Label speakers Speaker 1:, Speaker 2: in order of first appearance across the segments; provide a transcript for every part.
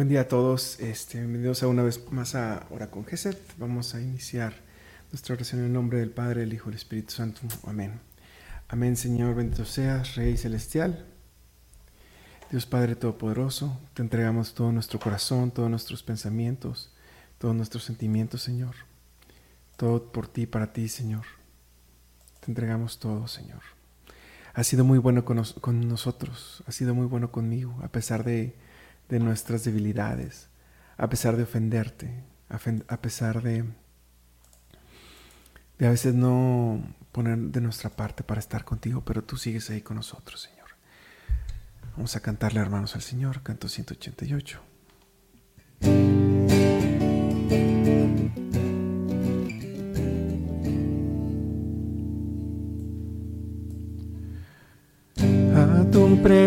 Speaker 1: Buen día a todos, este, bienvenidos a una vez más a Hora con Geset. Vamos a iniciar nuestra oración en el nombre del Padre, del Hijo y del Espíritu Santo. Amén. Amén, Señor, bendito seas, Rey Celestial. Dios Padre Todopoderoso, te entregamos todo nuestro corazón, todos nuestros pensamientos, todos nuestros sentimientos, Señor. Todo por ti, para ti, Señor. Te entregamos todo, Señor. Has sido muy bueno con, nosotros, has sido muy bueno conmigo, a pesar de de nuestras debilidades, a pesar de ofenderte, a pesar de, de a veces no poner de nuestra parte para estar contigo, pero tú sigues ahí con nosotros, Señor. Vamos a cantarle, hermanos, al Señor, canto 188.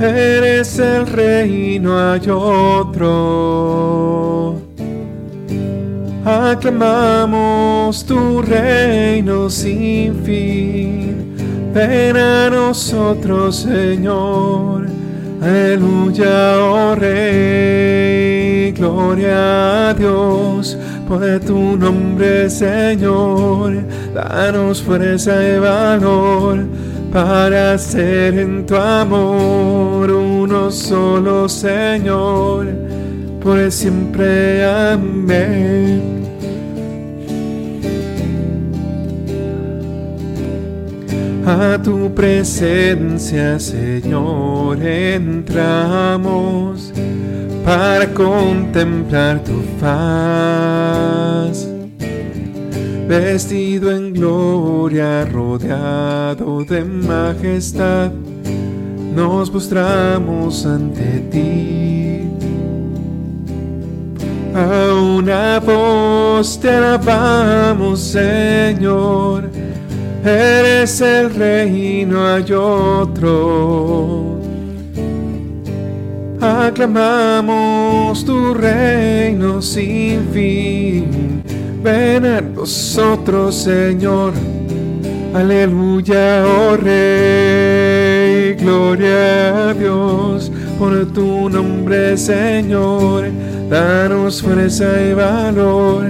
Speaker 1: eres el rey, no hay otro. Aclamamos tu reino sin fin. Ven a nosotros, Señor. Aleluya, oh Rey. Gloria a Dios por tu nombre, Señor. Danos fuerza y valor para ser en tu amor uno solo, Señor, por siempre. Amén. A tu presencia, Señor, entramos para contemplar tu faz vestido en gloria, rodeado de majestad, nos postramos ante ti. A una voz te alabamos, Señor, eres el rey, no hay otro. Aclamamos tu reino sin fin ven a nosotros, Señor. Aleluya, oh Rey, gloria a Dios por tu nombre, Señor. Danos fuerza y valor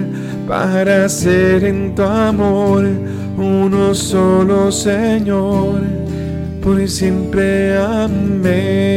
Speaker 1: para ser en tu amor uno solo, Señor, por siempre. Amén.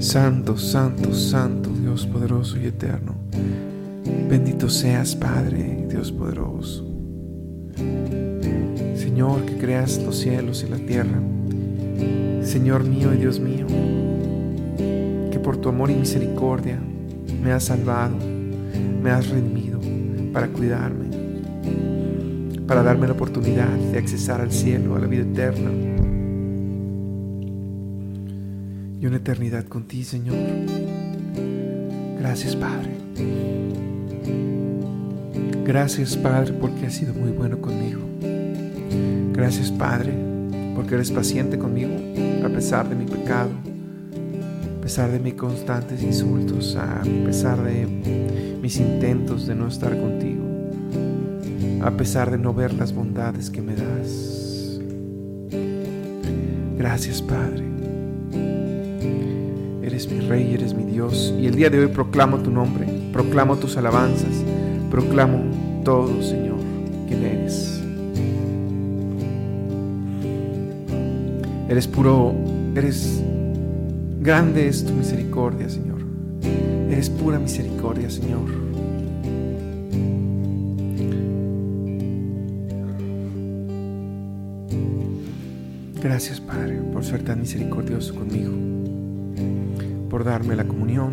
Speaker 1: Santo, santo, santo, Dios poderoso y eterno. Bendito seas, Padre, Dios poderoso. Señor, que creas los cielos y la tierra. Señor mío y Dios mío, que por tu amor y misericordia me has salvado, me has redimido para cuidarme, para darme la oportunidad de accesar al cielo, a la vida eterna y una eternidad con ti, Señor. Gracias, Padre. Gracias, Padre, porque has sido muy bueno conmigo. Gracias, Padre, porque eres paciente conmigo a pesar de mi pecado, a pesar de mis constantes insultos, a pesar de mis intentos de no estar contigo, a pesar de no ver las bondades que me das. Gracias, Padre mi Rey, eres mi Dios. Y el día de hoy proclamo tu nombre, proclamo tus alabanzas, proclamo todo, Señor, quien eres. Eres puro Eres grande es tu misericordia, Señor. Eres pura misericordia, Señor. Gracias, Padre, por ser tan misericordioso conmigo, por darme la comunión,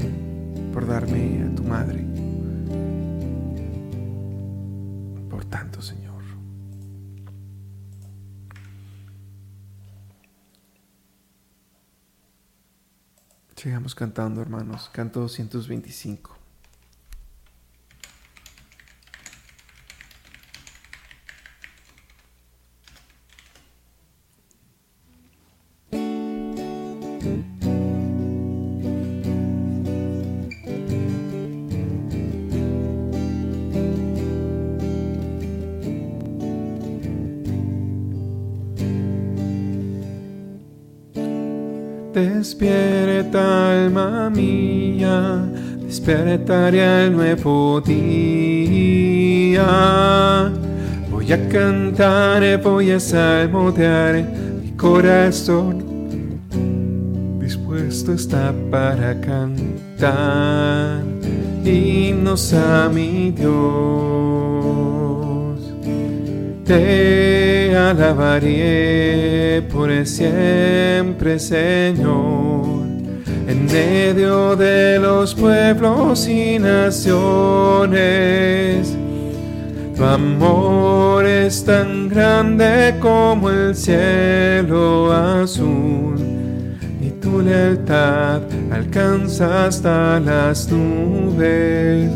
Speaker 1: por darme a tu madre, por tanto, Señor. Sigamos cantando, hermanos. Canto 225. Despierta alma mía, despertaré el nuevo día. Voy a cantar, voy a salmodiar, mi corazón dispuesto está para cantar himnos a mi Dios. Te alabaré por siempre, Señor, en medio de los pueblos y naciones. Tu amor es tan grande como el cielo azul y tu lealtad alcanza hasta las nubes.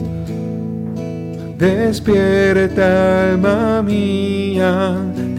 Speaker 1: Despierta, alma mía,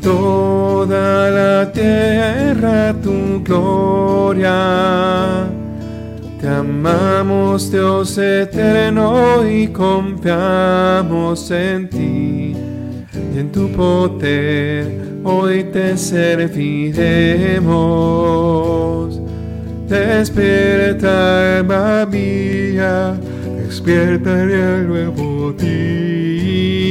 Speaker 1: toda la tierra tu gloria. Te amamos Dios eterno y confiamos en ti en tu poder hoy te serviremos. Despierta alma mía, despierta el nuevo día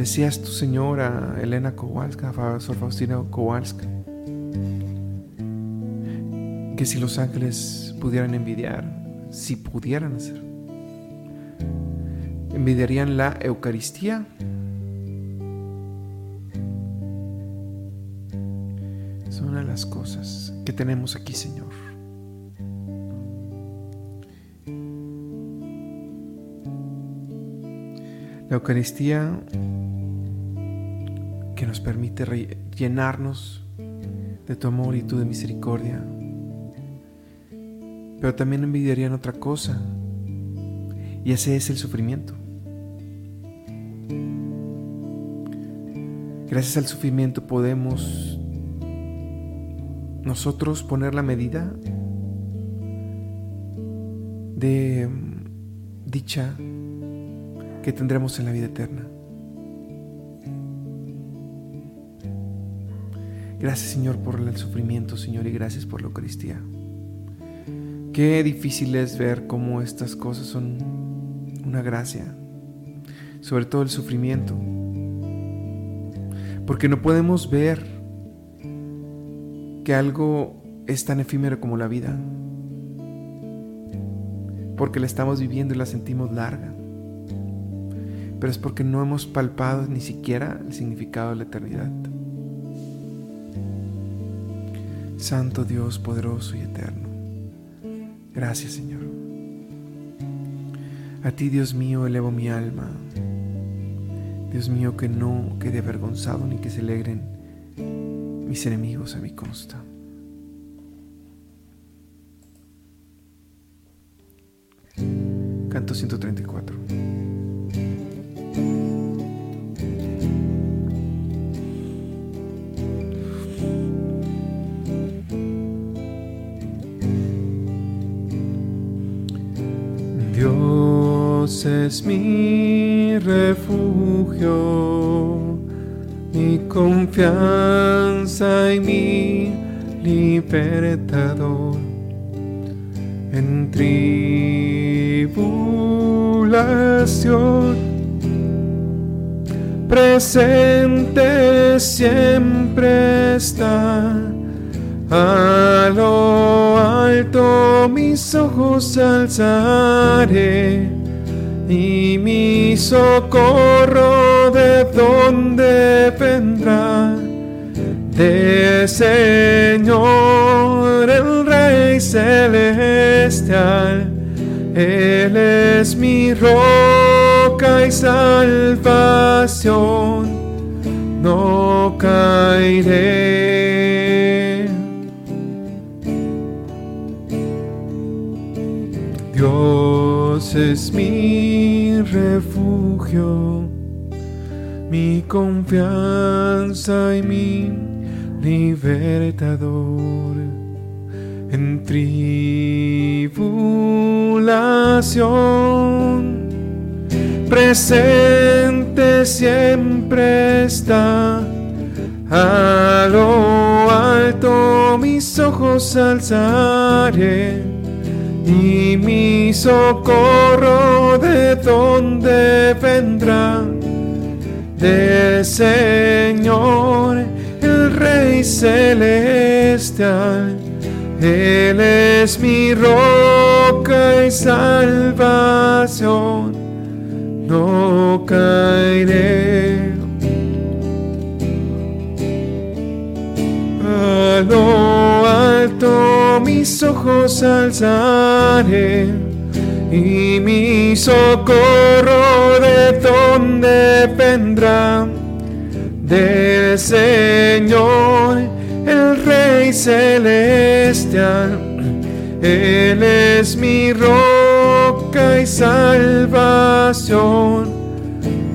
Speaker 1: Decías tu señora Elena Kowalska, Sor Faustina Kowalska, que si los ángeles pudieran envidiar, si pudieran hacer, envidiarían la Eucaristía. Son una de las cosas que tenemos aquí, Señor. La Eucaristía que nos permite llenarnos de tu amor y tu de misericordia. Pero también envidiarían otra cosa, y ese es el sufrimiento. Gracias al sufrimiento podemos nosotros poner la medida de mm, dicha que tendremos en la vida eterna. Gracias Señor por el sufrimiento, Señor, y gracias por la Eucaristía. Qué difícil es ver cómo estas cosas son una gracia, sobre todo el sufrimiento, porque no podemos ver que algo es tan efímero como la vida, porque la estamos viviendo y la sentimos larga. pero es porque no hemos palpado ni siquiera el significado de la eternidad. Santo Dios poderoso y eterno, gracias Señor. A ti Dios mío elevo mi alma. Dios mío que no quede avergonzado ni que se alegren mis enemigos a mi costa. Canto 134. Dios es mi refugio, mi confianza y mi libertador en tribulación. Presente siempre está, a lo alto mis ojos alzaré mi socorro de donde vendrá de Señor el Rey celestial. Él es mi roca y salvación, no caeré. Dios es mi mi confianza y mi libertador en tribulación. Presente siempre está, a lo alto mis ojos alzaré y mi socorro de donde vendrá, de Señor el Rey celestial. Él es mi roca y salvación, no caeré. Ojos alzaré y mi socorro de donde vendrá del Señor, el Rey celestial. Él es mi roca y salvación,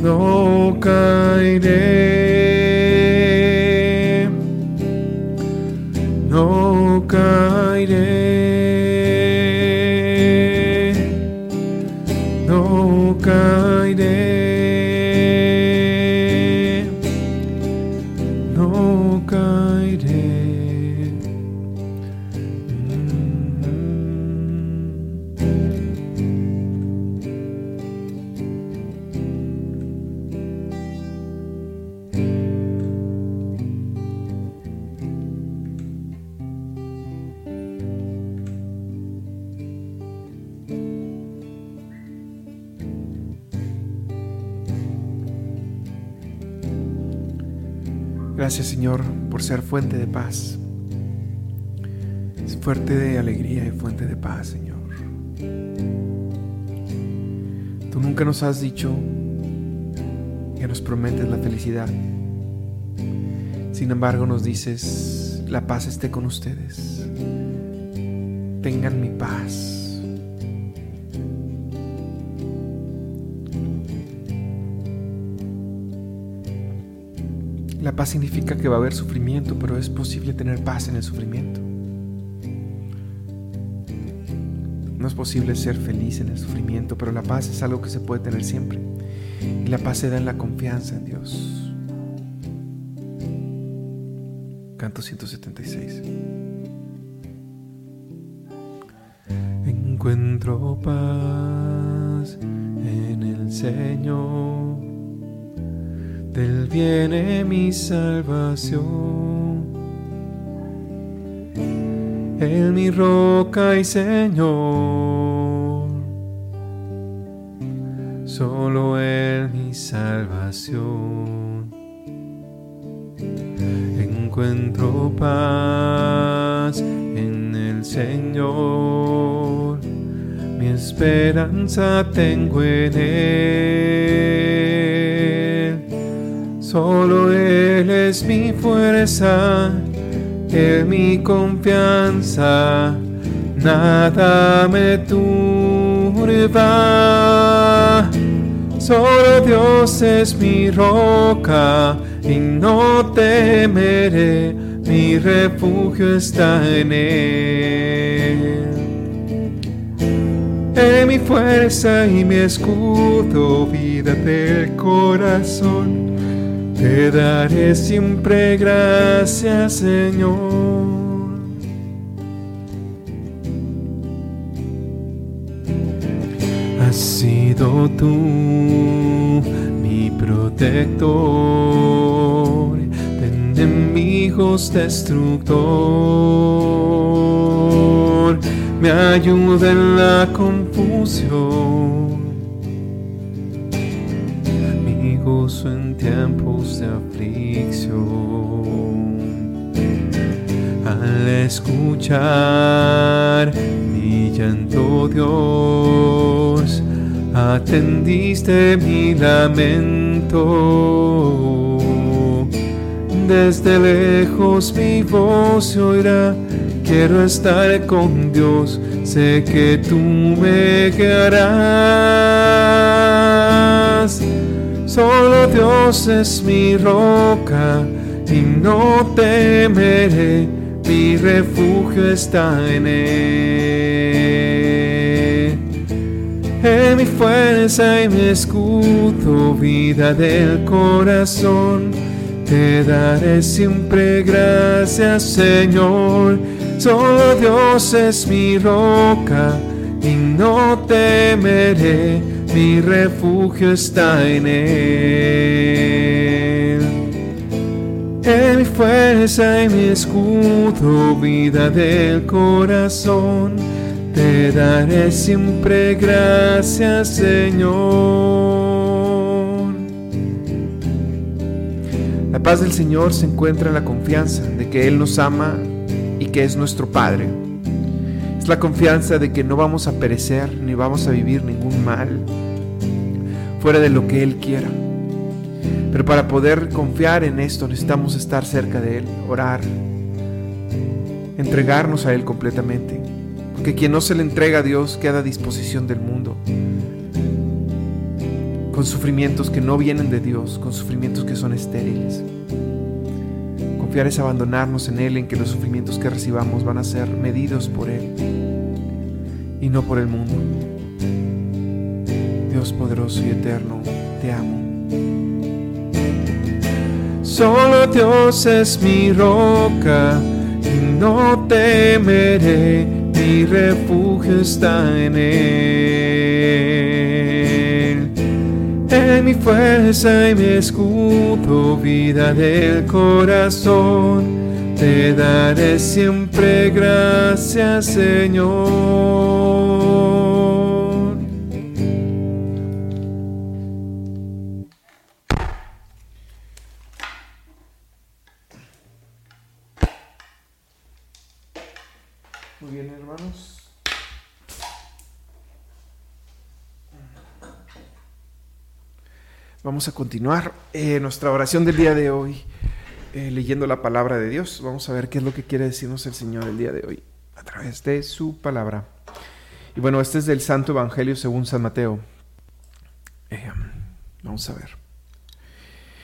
Speaker 1: no caeré, Gracias Señor por ser fuente de paz. Fuerte de alegría y fuente de paz, Señor. Tú nunca nos has dicho que nos prometes la felicidad. Sin embargo, nos dices, la paz esté con ustedes. Tengan mi paz. Paz significa que va a haber sufrimiento, pero es posible tener paz en el sufrimiento. No es posible ser feliz en el sufrimiento, pero la paz es algo que se puede tener siempre. Y la paz se da en la confianza en Dios. Canto 176. Encuentro paz en el Señor del viene mi salvación. Él mi roca y Señor, solo Él mi salvación. Encuentro paz en el Señor, mi esperanza tengo en Él. Solo Él es mi fuerza, Él mi confianza, nada me turba. Solo Dios es mi roca y no temeré, mi refugio está en Él. En mi fuerza y mi escudo, vida del corazón, te daré siempre gracias, Señor. Has sido tú mi protector de enemigos destructor. Me ayuda en la confusión. En tiempos de aflicción. Al escuchar mi llanto, Dios, atendiste mi lamento. Desde lejos mi voz se oirá, quiero estar con Dios, sé que tú me guiarás. Solo Dios es mi roca y no temeré, mi refugio está en Él. En mi fuerza y mi escudo, vida del corazón, te daré siempre gracias, Señor. Solo Dios es mi roca y no temeré, mi refugio está en Él. En mi fuerza y mi escudo, vida del corazón, te daré siempre gracias, Señor.
Speaker 2: La paz del Señor se encuentra en la confianza de que Él nos ama y que es nuestro Padre. Es la confianza de que no vamos a perecer ni vamos a vivir ningún mal fuera de lo que Él quiera. Pero para poder confiar en esto necesitamos estar cerca de Él, orar, entregarnos a Él completamente. Porque quien no se le entrega a Dios queda a disposición del mundo. Con sufrimientos que no vienen de Dios, con sufrimientos que son estériles. Confiar es abandonarnos en Él, en que los sufrimientos que recibamos van a ser medidos por Él y no por el mundo. Dios poderoso y eterno, te amo.
Speaker 1: Solo Dios es mi roca y no temeré, mi refugio está en Él. En mi fuerza y mi escudo, vida del corazón, te daré siempre gracias, Señor.
Speaker 2: Vamos a continuar eh, nuestra oración del día de hoy, eh, leyendo la palabra de Dios. Vamos a ver qué es lo que quiere decirnos el Señor el día de hoy a través de su palabra. Y bueno, este es del Santo Evangelio según San Mateo. Eh, vamos a ver.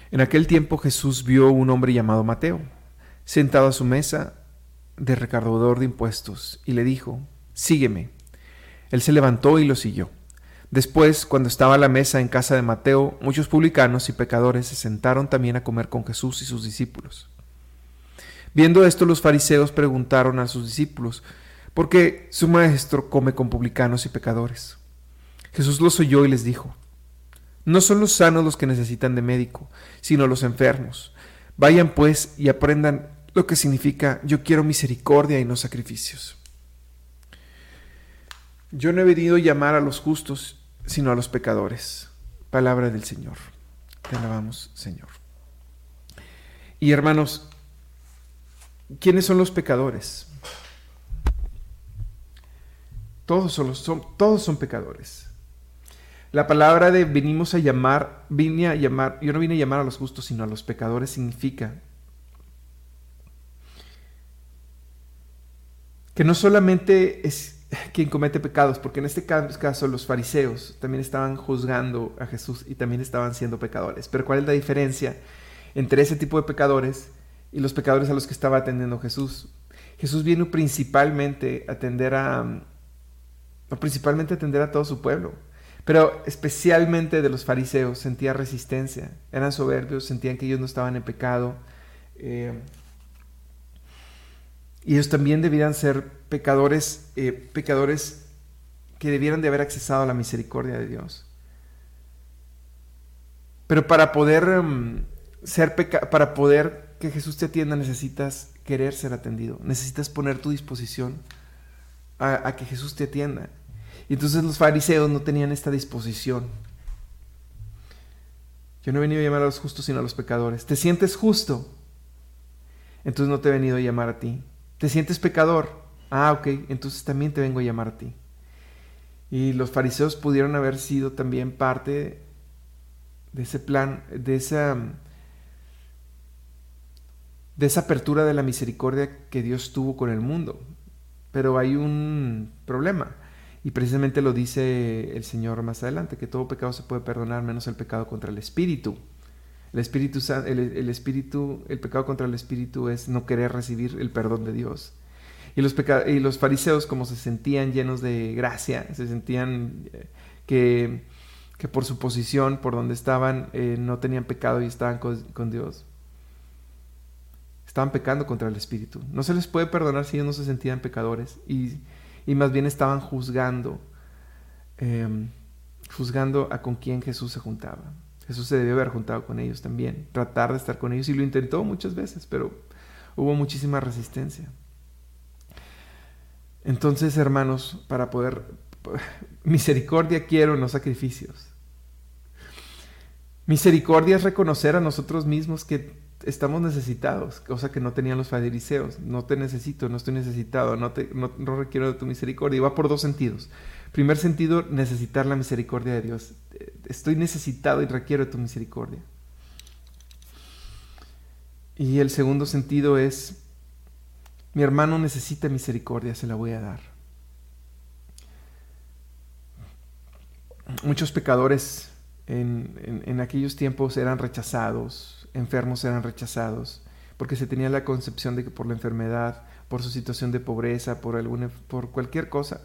Speaker 2: En aquel tiempo Jesús vio un hombre llamado Mateo, sentado a su mesa de recaudador de impuestos, y le dijo, Sígueme. Él se levantó y lo siguió. Después, cuando estaba a la mesa en casa de Mateo, muchos publicanos y pecadores se sentaron también a comer con Jesús y sus discípulos. Viendo esto, los fariseos preguntaron a sus discípulos, ¿por qué su maestro come con publicanos y pecadores? Jesús los oyó y les dijo, No son los sanos los que necesitan de médico, sino los enfermos. Vayan pues y aprendan lo que significa yo quiero misericordia y no sacrificios. Yo no he venido a llamar a los justos, sino a los pecadores.
Speaker 1: Palabra del Señor. Te alabamos, Señor. Y hermanos, ¿quiénes son los pecadores? Todos son, todos son pecadores. La palabra de venimos a llamar, vine a llamar, yo no vine a llamar a los justos, sino a los pecadores, significa que no solamente es quien comete pecados, porque en este caso los fariseos también estaban juzgando a Jesús y también estaban siendo pecadores. Pero ¿cuál es la diferencia entre ese tipo de pecadores y los pecadores a los que estaba atendiendo Jesús? Jesús vino principalmente a atender a, principalmente a atender a todo su pueblo, pero especialmente de los fariseos sentía resistencia, eran soberbios, sentían que ellos no estaban en pecado. Eh, y ellos también debían ser pecadores, eh, pecadores que debieran de haber accesado a la misericordia de Dios. Pero para poder em, ser para poder que Jesús te atienda necesitas querer ser atendido, necesitas poner tu disposición a, a que Jesús te atienda. Y entonces los fariseos no tenían esta disposición. Yo no he venido a llamar a los justos sino a los pecadores. ¿Te sientes justo? Entonces no te he venido a llamar a ti. ¿Te sientes pecador? Ah, ok, entonces también te vengo a llamar a ti. Y los fariseos pudieron haber sido también parte de ese plan, de esa, de esa apertura de la misericordia que Dios tuvo con el mundo. Pero hay un problema. Y precisamente lo dice el Señor más adelante, que todo pecado se puede perdonar menos el pecado contra el Espíritu. El espíritu, el, espíritu, el pecado contra el espíritu es no querer recibir el perdón de Dios. Y los, fariseos, como se sentían llenos de gracia, se sentían eh, que, por su posición, por donde estaban, eh, no tenían pecado y estaban con, Dios. Estaban pecando contra el Espíritu. No se les puede perdonar si ellos no se sentían pecadores y, y más bien estaban juzgando, em, juzgando a con quién Jesús se juntaba. Jesús se debió haber juntado con ellos también, tratar de estar con ellos y lo intentó muchas veces, pero hubo muchísima resistencia. Entonces, hermanos, para poder... Misericordia quiero, no sacrificios. Misericordia es reconocer a nosotros mismos que estamos necesitados, cosa que no tenían los fariseos. No te necesito, no estoy necesitado, no, te, no, no requiero de tu misericordia. Y va por dos sentidos. Primer sentido, necesitar la misericordia de Dios. Estoy necesitado y requiero de tu misericordia. Y el segundo sentido es, mi hermano necesita misericordia, se la voy a dar. Muchos pecadores en, en, aquellos tiempos eran rechazados, enfermos eran rechazados, porque se tenía la concepción de que por la enfermedad, por su situación de pobreza, por, alguna, por cualquier cosa,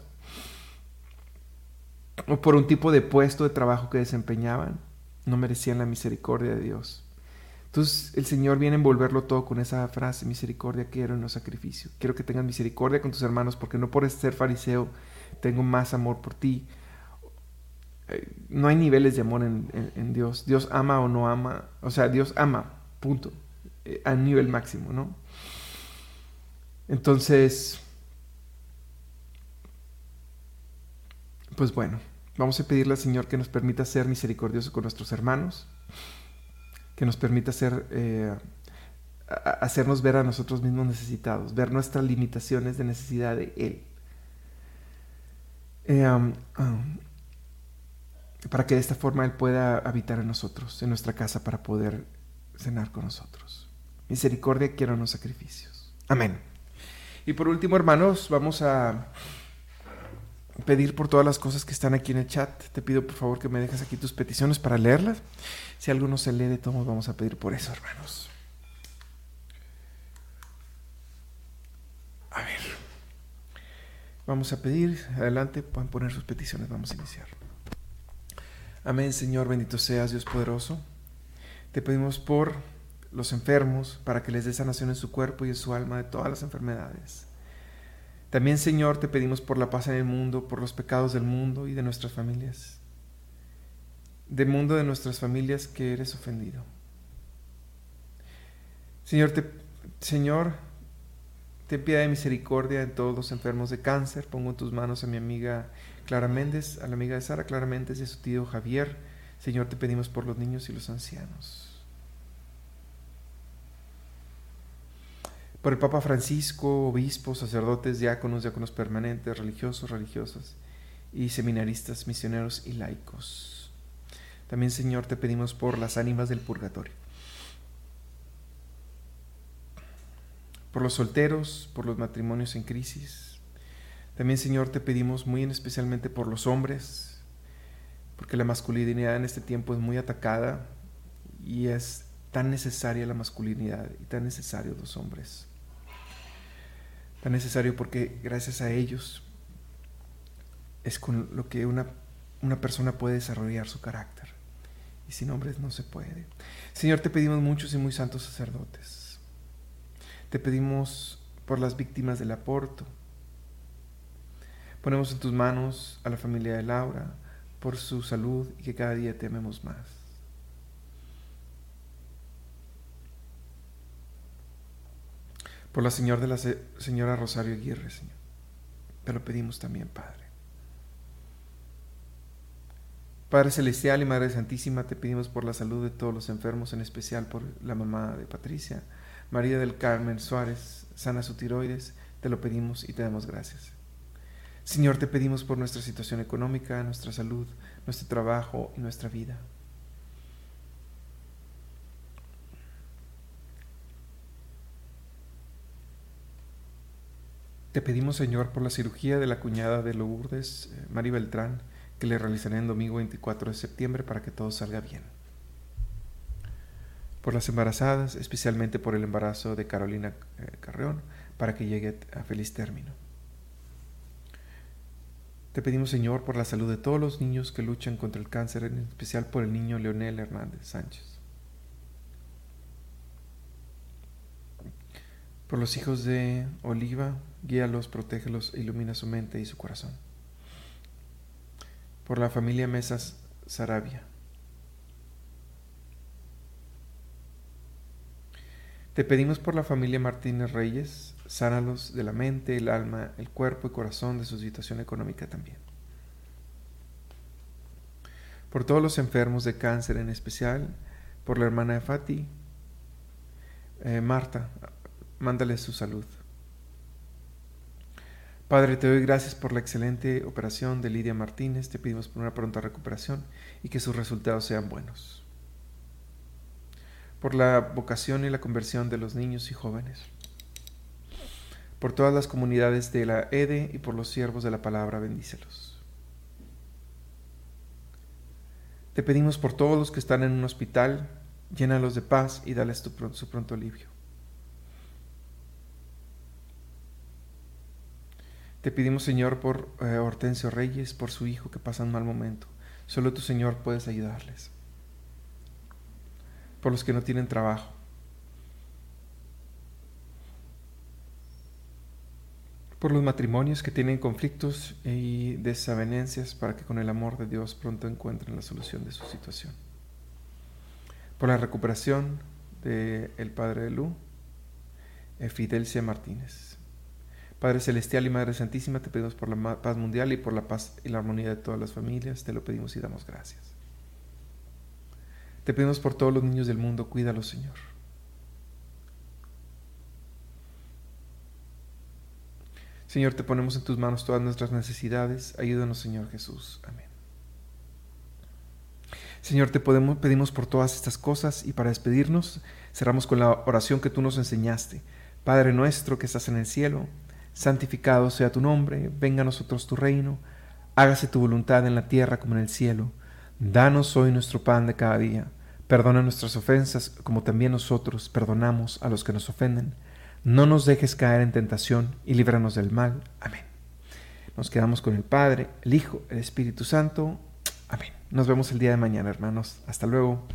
Speaker 1: o por un tipo de puesto de trabajo que desempeñaban, no merecían la misericordia de Dios. Entonces el Señor viene a envolverlo todo con esa frase, misericordia quiero en los sacrificios. Quiero que tengas misericordia con tus hermanos porque no por ser fariseo tengo más amor por ti. Eh, no hay niveles de amor en, Dios. Dios ama o no ama. O sea, Dios ama, punto. Eh, a nivel máximo, ¿no? Entonces, pues bueno, Vamos a pedirle al Señor que nos permita ser misericordioso con nuestros hermanos, que nos permita ser, eh, hacernos ver a nosotros mismos necesitados, ver nuestras limitaciones de necesidad de Él. Eh, um, um, para que de esta forma Él pueda habitar en nosotros, en nuestra casa, para poder cenar con nosotros. Misericordia quiero los sacrificios. Amén. Y por último, hermanos, vamos a pedir por todas las cosas que están aquí en el chat. Te pido por favor que me dejes aquí tus peticiones para leerlas. Si alguno se lee de todos, vamos a pedir por eso, hermanos. A ver. Vamos a pedir. Adelante, pueden poner sus peticiones. Vamos a iniciar. Amén, Señor. Bendito seas, Dios poderoso. Te pedimos por los enfermos, para que les dé sanación en su cuerpo y en su alma de todas las enfermedades también, Señor, te pedimos por la paz en el mundo, por los pecados del mundo y de nuestras familias. Del mundo de nuestras familias que eres ofendido. Señor, te, Señor, ten piedad de misericordia en todos los enfermos de cáncer. Pongo en tus manos a mi amiga Clara Méndez, a la amiga de Sara Clara Méndez y a su tío Javier. Señor, te pedimos por los niños y los ancianos. Por el Papa Francisco, obispos, sacerdotes, diáconos, diáconos permanentes, religiosos, religiosas y seminaristas, misioneros y laicos. También, Señor, te pedimos por las ánimas del purgatorio. Por los solteros, por los matrimonios en crisis. También, Señor, te pedimos muy en especialmente por los hombres, porque la masculinidad en este tiempo es muy atacada y es tan necesaria la masculinidad y tan necesario los hombres. Tan necesario porque gracias a ellos es con lo que una, una persona puede desarrollar su carácter. Y sin hombres no se puede. Señor, te pedimos muchos y muy santos sacerdotes. Te pedimos por las víctimas del aborto. Ponemos en tus manos a la familia de Laura por su salud y que cada día te amemos más. Por la señora de la señora Rosario Aguirre, Señor. Te lo pedimos también, Padre. Padre Celestial y Madre Santísima, te pedimos por la salud de todos los enfermos, en especial por la mamá de Patricia, María del Carmen Suárez, sana su tiroides, te lo pedimos y te damos gracias. Señor, te pedimos por nuestra situación económica, nuestra salud, nuestro trabajo y nuestra vida. Te pedimos, Señor, por la cirugía de la cuñada de Lourdes, eh, Mari Beltrán, que le realizaré el domingo 24 de septiembre para que todo salga bien. Por las embarazadas, especialmente por el embarazo de Carolina eh, Carreón, para que llegue a feliz término. Te pedimos, Señor, por la salud de todos los niños que luchan contra el cáncer, en especial por el niño Leonel Hernández Sánchez. Por los hijos de Oliva, guíalos, protégelos, ilumina su mente y su corazón por la familia Mesas Sarabia. Te pedimos por la familia Martínez Reyes, sánalos de la mente, el alma, el cuerpo y corazón de su situación económica también. Por todos los enfermos de cáncer en especial, por la hermana de Fati, eh, Marta, mándale su salud. Padre, te doy gracias por la excelente operación de Lidia Martínez. Te pedimos por una pronta recuperación y que sus resultados sean buenos. Por la vocación y la conversión de los niños y jóvenes. Por todas las comunidades de la EDE y por los siervos de la palabra, bendícelos. Te pedimos por todos los que están en un hospital, llénalos de paz y dales su pronto alivio. Te pedimos, Señor, por eh, Hortensio Reyes, por su hijo que pasa un mal momento. Solo tú, Señor, puedes ayudarles. Por los que no tienen trabajo. Por los matrimonios que tienen conflictos y desavenencias para que con el amor de Dios pronto encuentren la solución de su situación. Por la recuperación del el padre de Lu, Fidelcia Martínez. Padre Celestial y Madre Santísima, te pedimos por la paz mundial y por la paz y la armonía de todas las familias. Te lo pedimos y damos gracias. Te pedimos por todos los niños del mundo, cuídalos, Señor. Señor, te ponemos en tus manos todas nuestras necesidades. Ayúdanos, Señor Jesús. Amén. Señor, te podemos, pedimos por todas estas cosas y para despedirnos cerramos con la oración que tú nos enseñaste. Padre nuestro que estás en el cielo santificado sea tu nombre, venga a nosotros tu reino, hágase tu voluntad en la tierra como en el cielo. Danos hoy nuestro pan de cada día. Perdona nuestras ofensas como también nosotros perdonamos a los que nos ofenden. No nos dejes caer en tentación y líbranos del mal. Amén. Nos quedamos con el Padre, el Hijo, el Espíritu Santo. Amén. Nos vemos el día de mañana, hermanos. Hasta luego.